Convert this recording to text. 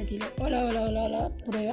decirle, hola, hola, hola, hola, prueba.